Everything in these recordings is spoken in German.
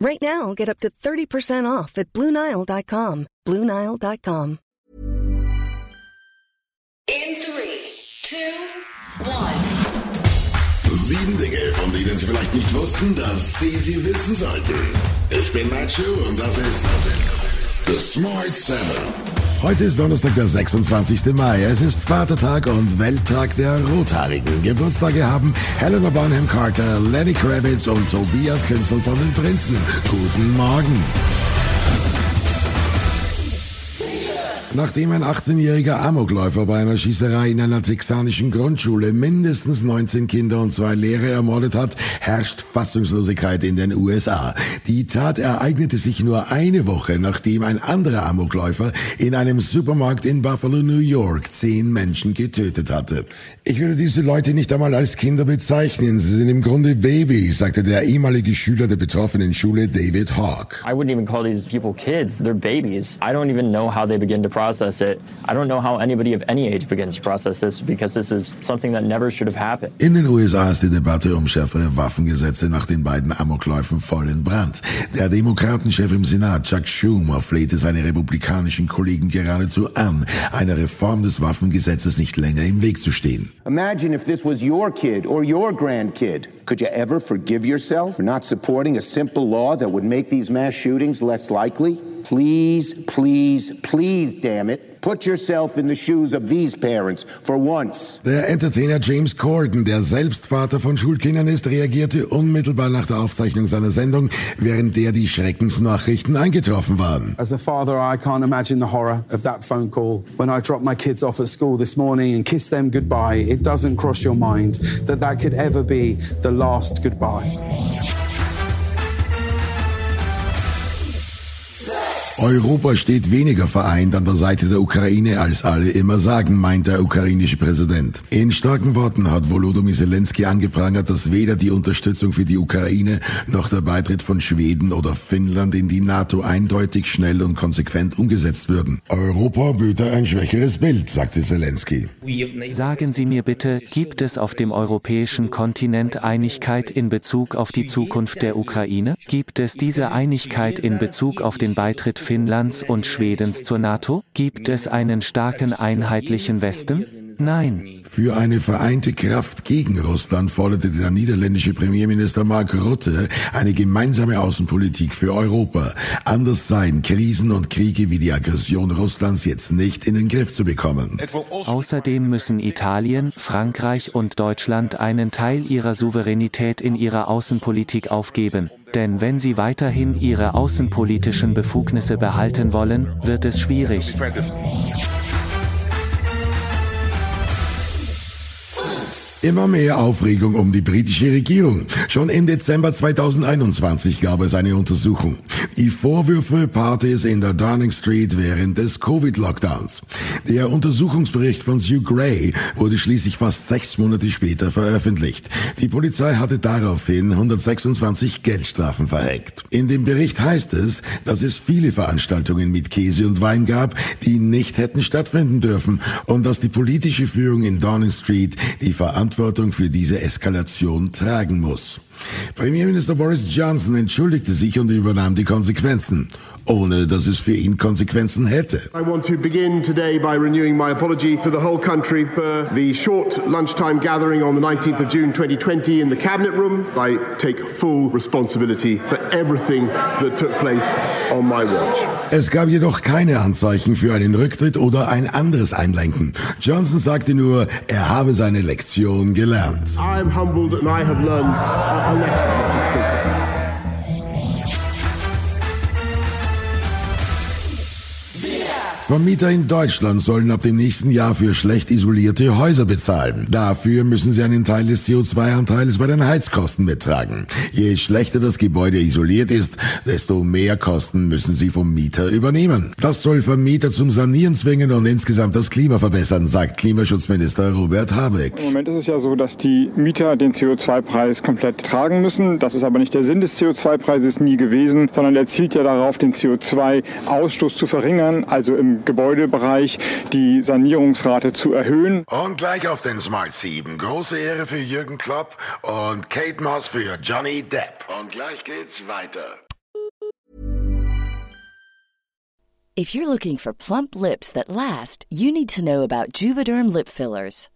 Right now, get up to 30% off at Bluenile.com. Bluenile.com. In three, two, one. Sieben Dinge, von denen Sie vielleicht nicht wussten, dass Sie sie wissen sollten. Ich bin Nacho und das ist The Smart Seven. Heute ist Donnerstag, der 26. Mai. Es ist Vatertag und Welttag der Rothaarigen. Geburtstage haben Helena Bonham Carter, Lenny Kravitz und Tobias Künzel von den Prinzen. Guten Morgen. Nachdem ein 18-jähriger Amokläufer bei einer Schießerei in einer texanischen Grundschule mindestens 19 Kinder und zwei Lehrer ermordet hat, herrscht Fassungslosigkeit in den USA. Die Tat ereignete sich nur eine Woche, nachdem ein anderer Amokläufer in einem Supermarkt in Buffalo, New York, zehn Menschen getötet hatte. Ich würde diese Leute nicht einmal als Kinder bezeichnen. Sie sind im Grunde Babys, sagte der ehemalige Schüler der betroffenen Schule David Hawk. I wouldn't even call these people kids. They're babies. I don't even know how they begin to process it. I don't know how anybody of any age begins to process this because this is something that never should have happened. In den USA ist die Debatte um schärfere Waffengesetze nach den beiden Amokläufen voll in Brand. Der Demokratenchef im Senat, Chuck Schumer, flehte seine republikanischen Kollegen geradezu an, einer Reform des Waffengesetzes nicht länger im Weg zu stehen. Imagine if this was your kid or your grandkid. Could you ever forgive yourself for not supporting a simple law that would make these mass shootings less likely? Please, please, please, damn it. Put yourself in the shoes of these parents for once. Der Entertainer James Corden, der selbst Vater von Schulkindern ist, reagierte unmittelbar nach der Aufzeichnung seiner Sendung, während der die Schreckensnachrichten eingetroffen waren. As a father, I can't imagine the horror of that phone call. When I dropped my kids off at school this morning and kissed them goodbye, it doesn't cross your mind that that could ever be the last goodbye. Europa steht weniger vereint an der Seite der Ukraine, als alle immer sagen, meint der ukrainische Präsident. In starken Worten hat Volodymyr Zelensky angeprangert, dass weder die Unterstützung für die Ukraine noch der Beitritt von Schweden oder Finnland in die NATO eindeutig schnell und konsequent umgesetzt würden. Europa böte ein schwächeres Bild, sagte Zelensky. Sagen Sie mir bitte, gibt es auf dem europäischen Kontinent Einigkeit in Bezug auf die Zukunft der Ukraine? Gibt es diese Einigkeit in Bezug auf den Beitritt Finnlands und Schwedens zur NATO? Gibt es einen starken einheitlichen Westen? Nein. Für eine vereinte Kraft gegen Russland forderte der niederländische Premierminister Mark Rutte eine gemeinsame Außenpolitik für Europa. Anders seien Krisen und Kriege wie die Aggression Russlands jetzt nicht in den Griff zu bekommen. Außerdem müssen Italien, Frankreich und Deutschland einen Teil ihrer Souveränität in ihrer Außenpolitik aufgeben. Denn wenn sie weiterhin ihre außenpolitischen Befugnisse behalten wollen, wird es schwierig. Immer mehr Aufregung um die britische Regierung. Schon im Dezember 2021 gab es eine Untersuchung. Die Vorwürfe Partys in der Downing Street während des Covid-Lockdowns. Der Untersuchungsbericht von Sue Gray wurde schließlich fast sechs Monate später veröffentlicht. Die Polizei hatte daraufhin 126 Geldstrafen verhängt. In dem Bericht heißt es, dass es viele Veranstaltungen mit Käse und Wein gab, die nicht hätten stattfinden dürfen und dass die politische Führung in Downing Street die Verantwortung für diese Eskalation tragen muss. Premierminister Boris Johnson entschuldigte sich und übernahm die Konsequenzen. ohne dass es für ihn Konsequenzen hätte. I want to begin today by renewing my apology to the whole country for the short lunchtime gathering on the 19th of June 2020 in the Cabinet Room. I take full responsibility for everything that took place on my watch. Es gab jedoch keine Anzeichen für einen Rücktritt oder ein anderes Einlenken. Johnson sagte nur, er habe seine Lektion gelernt. I am humbled and I have learned a, lesson, Vermieter in Deutschland sollen ab dem nächsten Jahr für schlecht isolierte Häuser bezahlen. Dafür müssen sie einen Teil des CO2-Anteils bei den Heizkosten mittragen. Je schlechter das Gebäude isoliert ist, desto mehr Kosten müssen sie vom Mieter übernehmen. Das soll Vermieter zum Sanieren zwingen und insgesamt das Klima verbessern, sagt Klimaschutzminister Robert Habeck. Im Moment ist es ja so, dass die Mieter den CO2-Preis komplett tragen müssen. Das ist aber nicht der Sinn des CO2-Preises nie gewesen, sondern er zielt ja darauf, den CO2-Ausstoß zu verringern, also im Gebäudebereich die Sanierungsrate zu erhöhen. Und gleich auf den Smart 7. Große Ehre für Jürgen Klopp und Kate Moss für Johnny Depp. Und gleich geht's weiter. If you're looking for plump lips that last, you need to know about Juvederm lip fillers.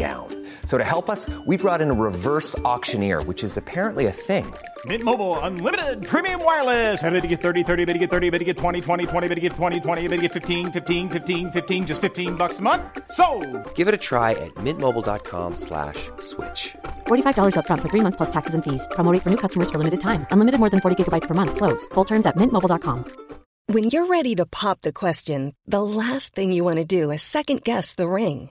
down. So to help us, we brought in a reverse auctioneer, which is apparently a thing. Mint Mobile unlimited premium wireless. Ready to get 30, 30, bit to get 30, bit to get 20, 20, 20, bit to get 20, 20, bit to get 15, 15, 15, 15 just 15 bucks a month. So, Give it a try at mintmobile.com slash switch. $45 upfront for three months plus taxes and fees. Promo rate for new customers for limited time. Unlimited more than 40 gigabytes per month. Slows. Full terms at mintmobile.com. When you're ready to pop the question, the last thing you want to do is second guess the ring.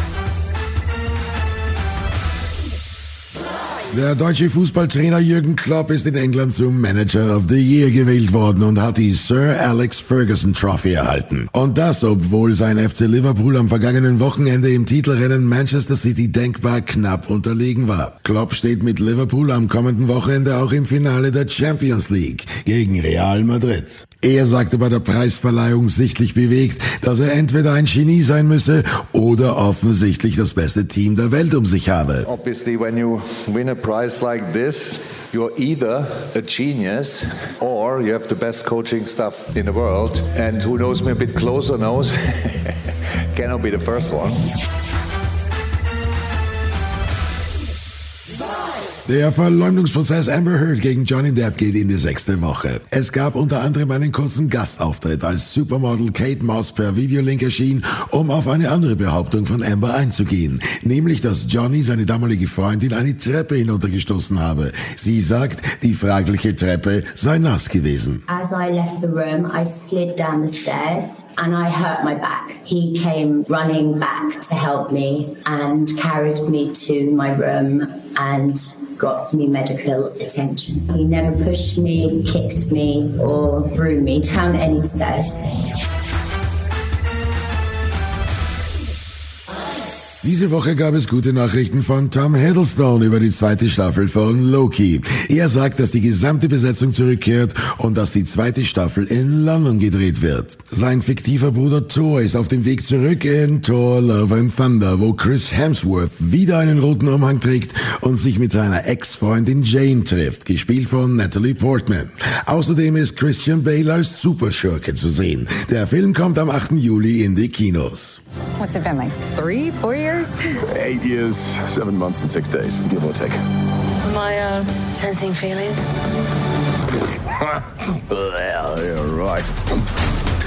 Der deutsche Fußballtrainer Jürgen Klopp ist in England zum Manager of the Year gewählt worden und hat die Sir Alex Ferguson Trophy erhalten. Und das, obwohl sein FC Liverpool am vergangenen Wochenende im Titelrennen Manchester City denkbar knapp unterlegen war. Klopp steht mit Liverpool am kommenden Wochenende auch im Finale der Champions League gegen Real Madrid. Er sagte bei der Preisverleihung sichtlich bewegt, dass er entweder ein Genie sein müsse oder offensichtlich das beste Team der Welt um sich habe. Obviously, when you win a prize like this, you're either a genius or you have the best coaching staff in the world. And who knows me a bit closer knows, cannot be the first one. Der Verleumdungsprozess Amber Heard gegen Johnny Depp geht in die sechste Woche. Es gab unter anderem einen kurzen Gastauftritt, als Supermodel Kate Moss per Videolink erschien, um auf eine andere Behauptung von Amber einzugehen, nämlich dass Johnny seine damalige Freundin eine Treppe hinuntergestoßen habe. Sie sagt, die fragliche Treppe sei nass gewesen. As I left the room, I slid down the stairs and I hurt my back. He came running back to help me and carried me to my room and got me medical attention. He never pushed me, kicked me, or threw me down any stairs. Diese Woche gab es gute Nachrichten von Tom Hiddleston über die zweite Staffel von Loki. Er sagt, dass die gesamte Besetzung zurückkehrt und dass die zweite Staffel in London gedreht wird. Sein fiktiver Bruder Thor ist auf dem Weg zurück in Thor Love and Thunder, wo Chris Hemsworth wieder einen roten Umhang trägt und sich mit seiner Ex-Freundin Jane trifft, gespielt von Natalie Portman. Außerdem ist Christian Bale als Superschurke zu sehen. Der Film kommt am 8. Juli in die Kinos. What's it been like? Three, four years? Eight years, seven months, and six days, give or take. My uh, sensing feelings? well, you're right.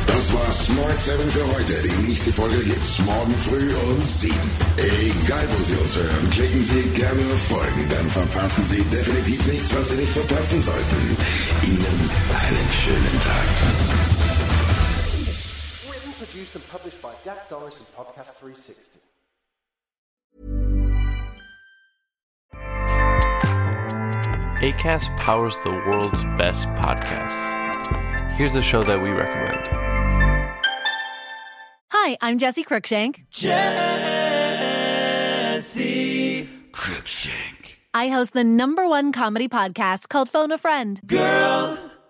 Das war Smart 7 für heute. Die nächste Folge gibt's morgen früh um 7. Egal, wo Sie uns hören, klicken Sie gerne auf Folgen, dann verpassen Sie definitiv nichts, was Sie nicht verpassen sollten. Ihnen einen schönen Tag. Written, produced, and published by Dak Doris and Podcast 360. ACAST powers the world's best podcasts. Here's a show that we recommend. Hi, I'm Jesse Cruikshank. Jesse Cruikshank. I host the number one comedy podcast called Phone a Friend. Girl,